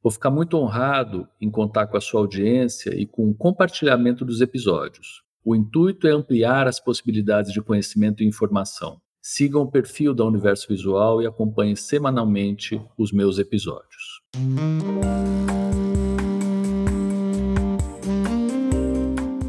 Vou ficar muito honrado em contar com a sua audiência e com o compartilhamento dos episódios. O intuito é ampliar as possibilidades de conhecimento e informação. Sigam o perfil da Universo Visual e acompanhem semanalmente os meus episódios.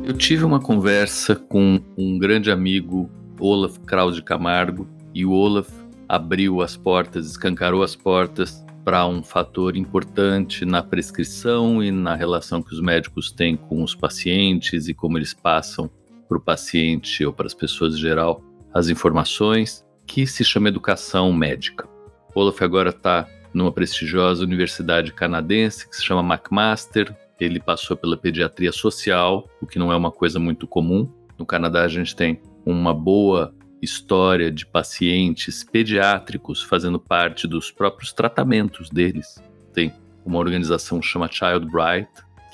Eu tive uma conversa com um grande amigo, Olaf Kraus de Camargo, e o Olaf abriu as portas, escancarou as portas para um fator importante na prescrição e na relação que os médicos têm com os pacientes e como eles passam para o paciente ou para as pessoas em geral as informações, que se chama educação médica. Olaf agora está numa prestigiosa universidade canadense que se chama McMaster. Ele passou pela pediatria social, o que não é uma coisa muito comum. No Canadá a gente tem uma boa história de pacientes pediátricos fazendo parte dos próprios tratamentos deles. Tem uma organização chama Child Bright,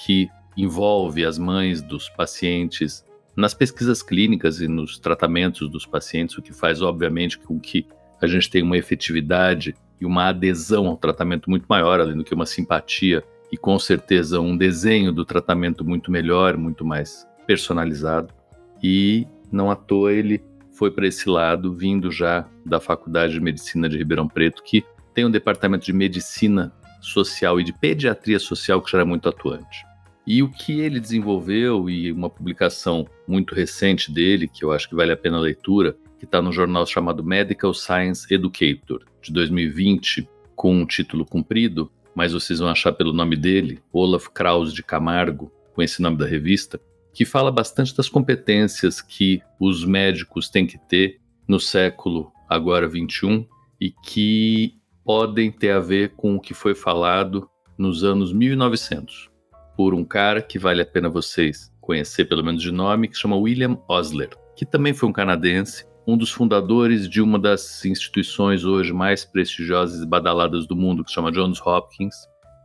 que envolve as mães dos pacientes nas pesquisas clínicas e nos tratamentos dos pacientes, o que faz, obviamente, com que a gente tenha uma efetividade e uma adesão ao tratamento muito maior, além do que uma simpatia e, com certeza, um desenho do tratamento muito melhor, muito mais personalizado. E não à toa ele foi para esse lado, vindo já da Faculdade de Medicina de Ribeirão Preto, que tem um departamento de medicina social e de pediatria social que já era muito atuante. E o que ele desenvolveu, e uma publicação muito recente dele, que eu acho que vale a pena a leitura, que está no jornal chamado Medical Science Educator, de 2020, com um título comprido, mas vocês vão achar pelo nome dele, Olaf Kraus de Camargo, com esse nome da revista, que fala bastante das competências que os médicos têm que ter no século agora 21 e que podem ter a ver com o que foi falado nos anos 1900 por um cara que vale a pena vocês conhecer pelo menos de nome, que chama William Osler, que também foi um canadense, um dos fundadores de uma das instituições hoje mais prestigiosas e badaladas do mundo, que se chama Johns Hopkins,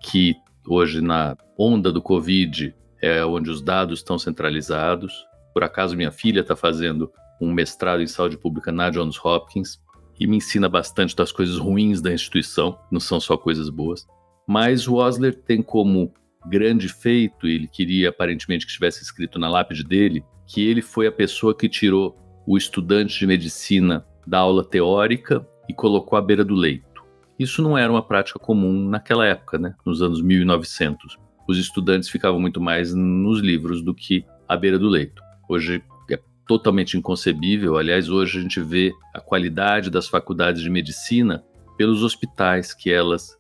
que hoje na onda do Covid é onde os dados estão centralizados. Por acaso, minha filha está fazendo um mestrado em saúde pública na Johns Hopkins e me ensina bastante das coisas ruins da instituição, não são só coisas boas. Mas o Osler tem como grande feito, ele queria aparentemente que estivesse escrito na lápide dele, que ele foi a pessoa que tirou o estudante de medicina da aula teórica e colocou à beira do leito. Isso não era uma prática comum naquela época, né, nos anos 1900 os estudantes ficavam muito mais nos livros do que à beira do leito. Hoje é totalmente inconcebível, aliás, hoje a gente vê a qualidade das faculdades de medicina pelos hospitais que elas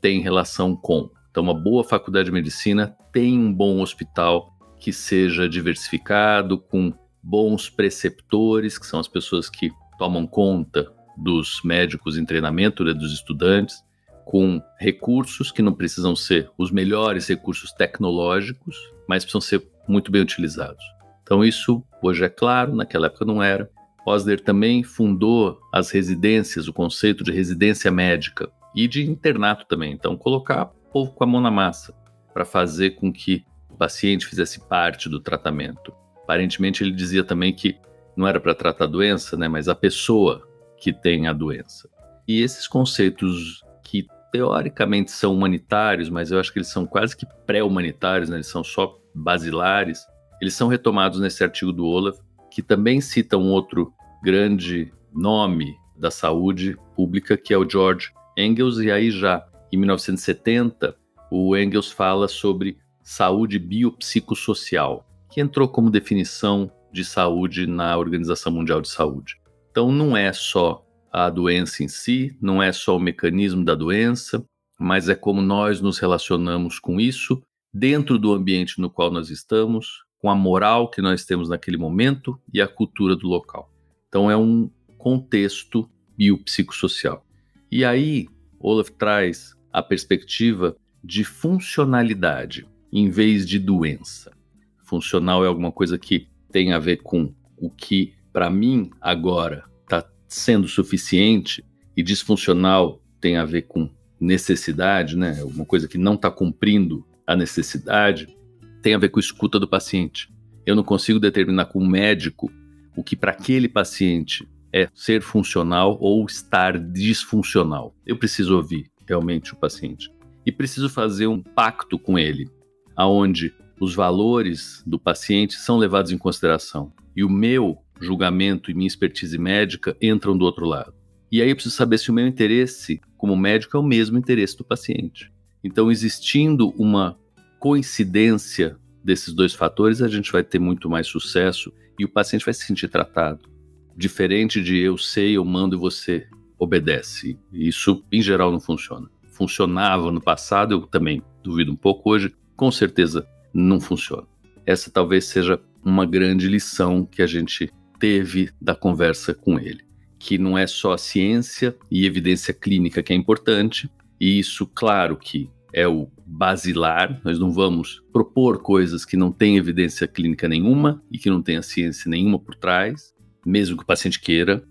têm relação com. Então, uma boa faculdade de medicina tem um bom hospital que seja diversificado, com bons preceptores, que são as pessoas que tomam conta dos médicos em treinamento, né, dos estudantes, com recursos que não precisam ser os melhores recursos tecnológicos, mas precisam ser muito bem utilizados. Então, isso hoje é claro, naquela época não era. Osler também fundou as residências, o conceito de residência médica e de internato também. Então, colocar o povo com a mão na massa para fazer com que o paciente fizesse parte do tratamento. Aparentemente, ele dizia também que não era para tratar a doença, né, mas a pessoa que tem a doença. E esses conceitos que teoricamente são humanitários, mas eu acho que eles são quase que pré-humanitários, né? eles são só basilares. Eles são retomados nesse artigo do Olaf, que também cita um outro grande nome da saúde pública, que é o George Engels, e aí já em 1970 o Engels fala sobre saúde biopsicossocial, que entrou como definição de saúde na Organização Mundial de Saúde. Então, não é só a doença em si, não é só o mecanismo da doença, mas é como nós nos relacionamos com isso dentro do ambiente no qual nós estamos, com a moral que nós temos naquele momento e a cultura do local. Então, é um contexto biopsicossocial. E aí, Olaf traz a perspectiva de funcionalidade em vez de doença. Funcional é alguma coisa que tem a ver com o que, para mim, agora sendo suficiente, e disfuncional tem a ver com necessidade, né? Uma coisa que não está cumprindo a necessidade, tem a ver com escuta do paciente. Eu não consigo determinar com o médico o que para aquele paciente é ser funcional ou estar disfuncional. Eu preciso ouvir realmente o paciente e preciso fazer um pacto com ele, aonde os valores do paciente são levados em consideração e o meu julgamento e minha expertise médica entram do outro lado. E aí eu preciso saber se o meu interesse como médico é o mesmo interesse do paciente. Então, existindo uma coincidência desses dois fatores, a gente vai ter muito mais sucesso e o paciente vai se sentir tratado. Diferente de eu sei, eu mando e você obedece. Isso, em geral, não funciona. Funcionava no passado, eu também duvido um pouco hoje, com certeza não funciona. Essa talvez seja uma grande lição que a gente teve da conversa com ele, que não é só a ciência e evidência clínica que é importante, e isso, claro que é o basilar, nós não vamos propor coisas que não têm evidência clínica nenhuma e que não tenha ciência nenhuma por trás, mesmo que o paciente queira,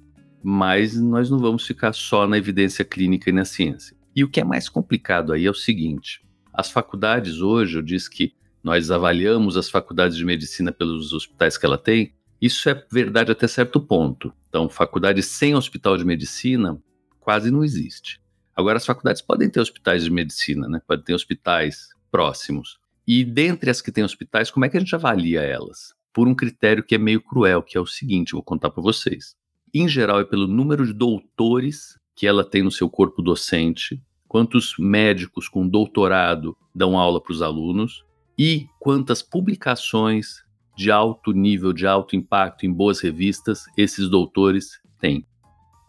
mas nós não vamos ficar só na evidência clínica e na ciência. E o que é mais complicado aí é o seguinte: as faculdades hoje, eu disse que nós avaliamos as faculdades de medicina pelos hospitais que ela tem, isso é verdade até certo ponto. Então, faculdade sem hospital de medicina quase não existe. Agora, as faculdades podem ter hospitais de medicina, né? Podem ter hospitais próximos. E dentre as que têm hospitais, como é que a gente avalia elas? por um critério que é meio cruel, que é o seguinte, vou contar para vocês. Em geral, é pelo número de doutores que ela tem no seu corpo docente, quantos médicos com doutorado dão aula para os alunos e quantas publicações de alto nível, de alto impacto em boas revistas esses doutores têm.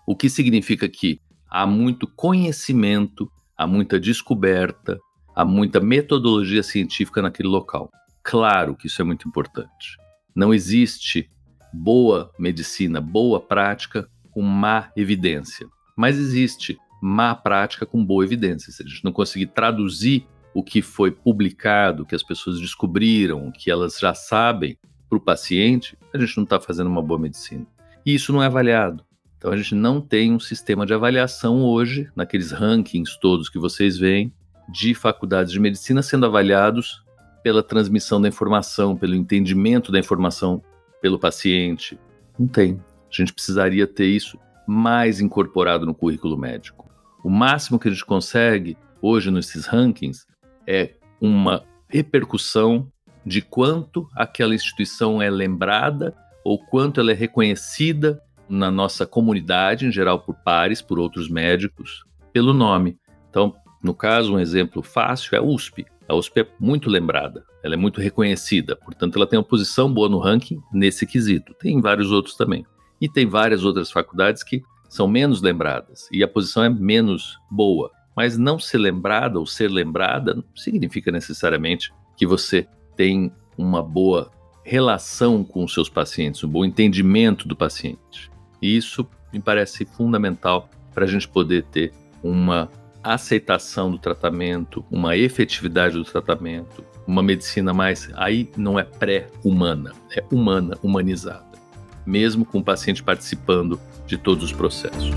O que significa que há muito conhecimento, há muita descoberta, há muita metodologia científica naquele local. Claro que isso é muito importante. Não existe boa medicina, boa prática com má evidência. Mas existe má prática com boa evidência. Se a gente não conseguir traduzir o que foi publicado, que as pessoas descobriram, que elas já sabem para o paciente, a gente não está fazendo uma boa medicina. E isso não é avaliado. Então a gente não tem um sistema de avaliação hoje, naqueles rankings todos que vocês veem, de faculdades de medicina sendo avaliados pela transmissão da informação, pelo entendimento da informação pelo paciente. Não tem. A gente precisaria ter isso mais incorporado no currículo médico. O máximo que a gente consegue hoje nesses rankings é uma repercussão de quanto aquela instituição é lembrada ou quanto ela é reconhecida na nossa comunidade, em geral por pares, por outros médicos, pelo nome. Então, no caso, um exemplo fácil é a USP. A USP é muito lembrada, ela é muito reconhecida, portanto, ela tem uma posição boa no ranking nesse quesito. Tem vários outros também. E tem várias outras faculdades que são menos lembradas e a posição é menos boa. Mas não ser lembrada ou ser lembrada não significa necessariamente que você tem uma boa relação com os seus pacientes, um bom entendimento do paciente. E isso me parece fundamental para a gente poder ter uma aceitação do tratamento, uma efetividade do tratamento, uma medicina mais. Aí não é pré-humana, é humana, humanizada, mesmo com o paciente participando de todos os processos.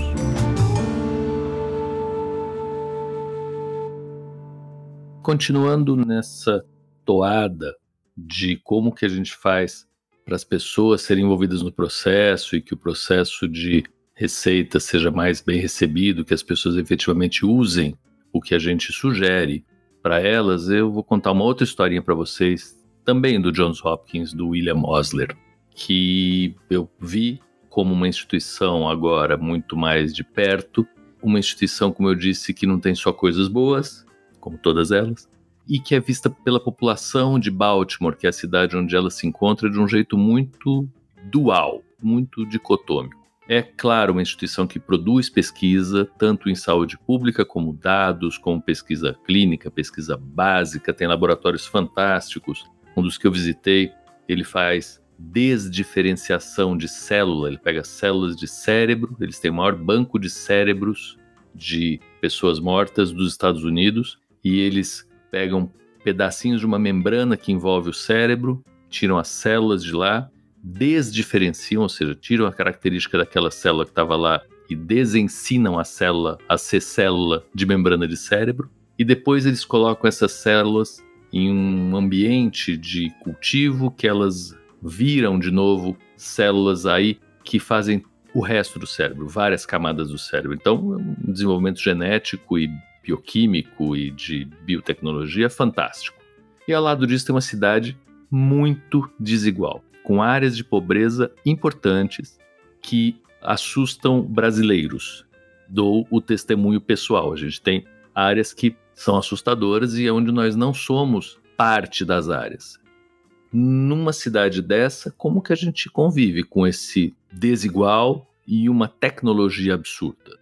Continuando nessa toada de como que a gente faz para as pessoas serem envolvidas no processo e que o processo de receita seja mais bem recebido, que as pessoas efetivamente usem o que a gente sugere para elas, eu vou contar uma outra historinha para vocês, também do Johns Hopkins, do William Osler, que eu vi como uma instituição agora muito mais de perto, uma instituição, como eu disse, que não tem só coisas boas, como todas elas, e que é vista pela população de Baltimore, que é a cidade onde ela se encontra, de um jeito muito dual, muito dicotômico. É, claro, uma instituição que produz pesquisa, tanto em saúde pública, como dados, como pesquisa clínica, pesquisa básica, tem laboratórios fantásticos. Um dos que eu visitei, ele faz desdiferenciação de célula, ele pega células de cérebro, eles têm o maior banco de cérebros de pessoas mortas dos Estados Unidos, e eles pegam pedacinhos de uma membrana que envolve o cérebro, tiram as células de lá desdiferenciam, ou seja, tiram a característica daquela célula que estava lá e desensinam a célula a ser célula de membrana de cérebro, e depois eles colocam essas células em um ambiente de cultivo que elas viram de novo células aí que fazem o resto do cérebro, várias camadas do cérebro. Então, é um desenvolvimento genético e bioquímico e de biotecnologia fantástico. E ao lado disso tem uma cidade muito desigual com áreas de pobreza importantes que assustam brasileiros. Dou o testemunho pessoal. A gente tem áreas que são assustadoras e é onde nós não somos parte das áreas. Numa cidade dessa, como que a gente convive com esse desigual e uma tecnologia absurda?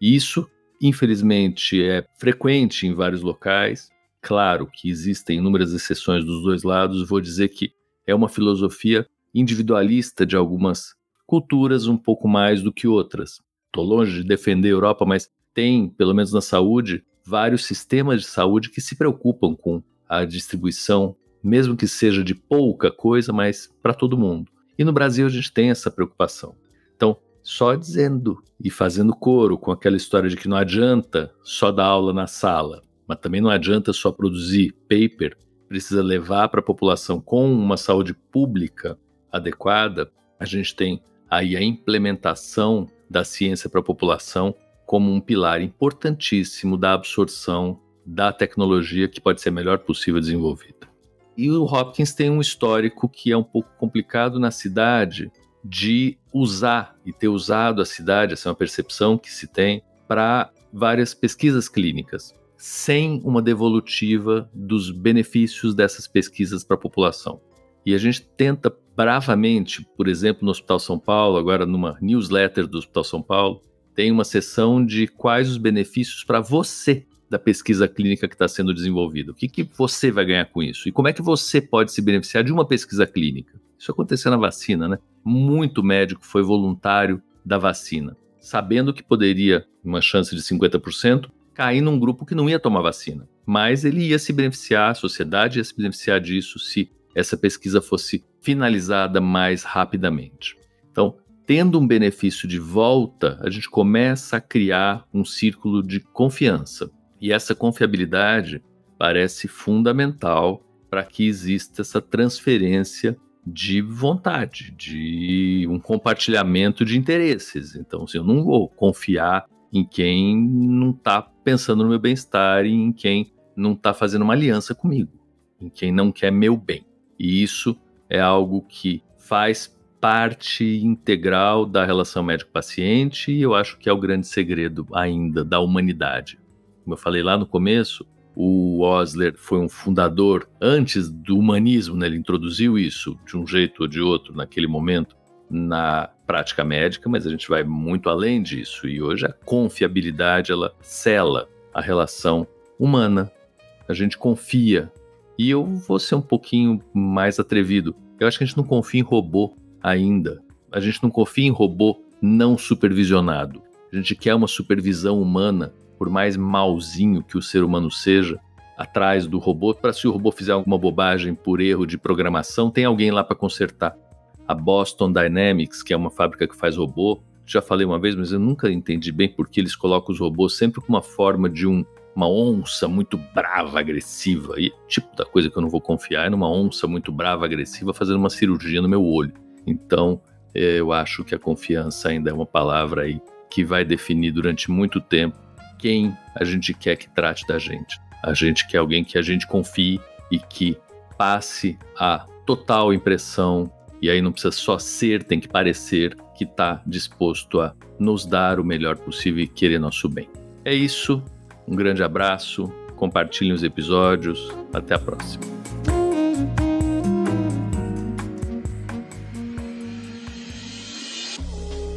Isso, infelizmente, é frequente em vários locais. Claro que existem inúmeras exceções dos dois lados. Vou dizer que é uma filosofia individualista de algumas culturas um pouco mais do que outras. Estou longe de defender a Europa, mas tem, pelo menos na saúde, vários sistemas de saúde que se preocupam com a distribuição, mesmo que seja de pouca coisa, mas para todo mundo. E no Brasil a gente tem essa preocupação. Então, só dizendo e fazendo coro com aquela história de que não adianta só dar aula na sala, mas também não adianta só produzir paper, precisa levar para a população com uma saúde pública adequada, a gente tem aí a implementação da ciência para a população como um pilar importantíssimo da absorção da tecnologia que pode ser melhor possível desenvolvida. E o Hopkins tem um histórico que é um pouco complicado na cidade de usar e ter usado a cidade, essa é uma percepção que se tem, para várias pesquisas clínicas sem uma devolutiva dos benefícios dessas pesquisas para a população. E a gente tenta bravamente, por exemplo, no Hospital São Paulo, agora numa newsletter do Hospital São Paulo, tem uma seção de quais os benefícios para você da pesquisa clínica que está sendo desenvolvida. O que, que você vai ganhar com isso? E como é que você pode se beneficiar de uma pesquisa clínica? Isso aconteceu na vacina, né? Muito médico foi voluntário da vacina, sabendo que poderia, uma chance de 50%, cair num grupo que não ia tomar vacina. Mas ele ia se beneficiar, a sociedade ia se beneficiar disso se essa pesquisa fosse finalizada mais rapidamente. Então, tendo um benefício de volta, a gente começa a criar um círculo de confiança. E essa confiabilidade parece fundamental para que exista essa transferência de vontade, de um compartilhamento de interesses. Então, assim, eu não vou confiar em quem não está pensando no meu bem-estar e em quem não está fazendo uma aliança comigo, em quem não quer meu bem. E isso é algo que faz parte integral da relação médico-paciente e eu acho que é o grande segredo ainda da humanidade. Como eu falei lá no começo, o Osler foi um fundador antes do humanismo, né? ele introduziu isso de um jeito ou de outro naquele momento na prática médica, mas a gente vai muito além disso e hoje a confiabilidade ela cela a relação humana. A gente confia. E eu vou ser um pouquinho mais atrevido. Eu acho que a gente não confia em robô ainda. A gente não confia em robô não supervisionado. A gente quer uma supervisão humana, por mais malzinho que o ser humano seja, atrás do robô, para se o robô fizer alguma bobagem por erro de programação, tem alguém lá para consertar a Boston Dynamics, que é uma fábrica que faz robô. Já falei uma vez, mas eu nunca entendi bem porque eles colocam os robôs sempre com uma forma de um, uma onça muito brava, agressiva. E tipo da coisa que eu não vou confiar é numa onça muito brava, agressiva, fazendo uma cirurgia no meu olho. Então, é, eu acho que a confiança ainda é uma palavra aí que vai definir durante muito tempo quem a gente quer que trate da gente. A gente quer alguém que a gente confie e que passe a total impressão e aí não precisa só ser, tem que parecer que está disposto a nos dar o melhor possível e querer nosso bem. É isso. Um grande abraço. compartilhem os episódios. Até a próxima.